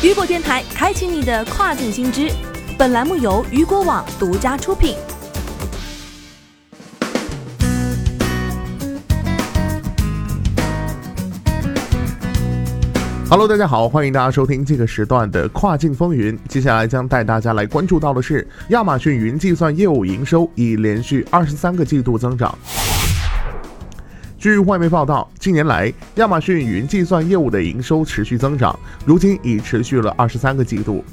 雨果电台开启你的跨境新知。本栏目由雨果网独家出品。Hello，大家好，欢迎大家收听这个时段的跨境风云。接下来将带大家来关注到的是，亚马逊云计算业务营收已连续二十三个季度增长。据外媒报道，近年来亚马逊云计算业务的营收持续增长，如今已持续了二十三个季度。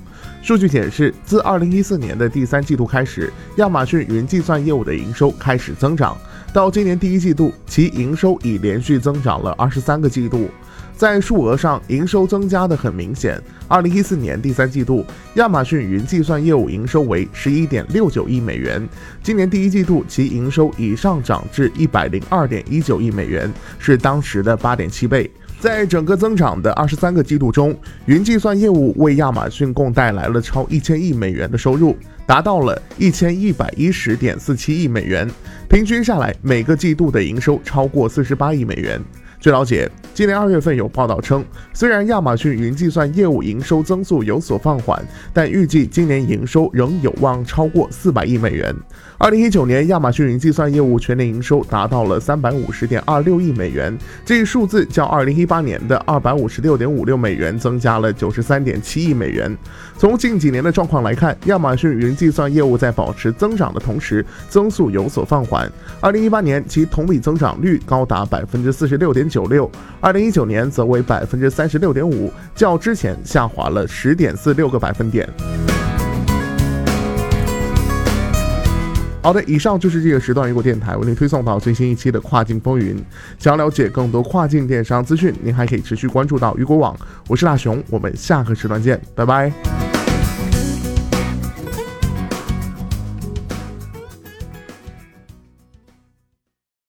数据显示，自二零一四年的第三季度开始，亚马逊云计算业务的营收开始增长，到今年第一季度，其营收已连续增长了二十三个季度。在数额上，营收增加的很明显。二零一四年第三季度，亚马逊云计算业务营收为十一点六九亿美元，今年第一季度其营收已上涨至一百零二点一九亿美元，是当时的八点七倍。在整个增长的二十三个季度中，云计算业务为亚马逊共带来了超一千亿美元的收入，达到了一千一百一十点四七亿美元，平均下来每个季度的营收超过四十八亿美元。据了解，今年二月份有报道称，虽然亚马逊云计算业务营收增速有所放缓，但预计今年营收仍有望超过四百亿美元。二零一九年，亚马逊云计算业务全年营收达到了三百五十点二六亿美元，这一数字较二零一八年的二百五十六点五六美元增加了九十三点七亿美元。从近几年的状况来看，亚马逊云计算业务在保持增长的同时，增速有所放缓。二零一八年，其同比增长率高达百分之四十六点九。九六，二零一九年则为百分之三十六点五，较之前下滑了十点四六个百分点。好的，以上就是这个时段雨果电台为您推送到最新一期的跨境风云。想要了解更多跨境电商资讯，您还可以持续关注到雨果网。我是大熊，我们下个时段见，拜拜。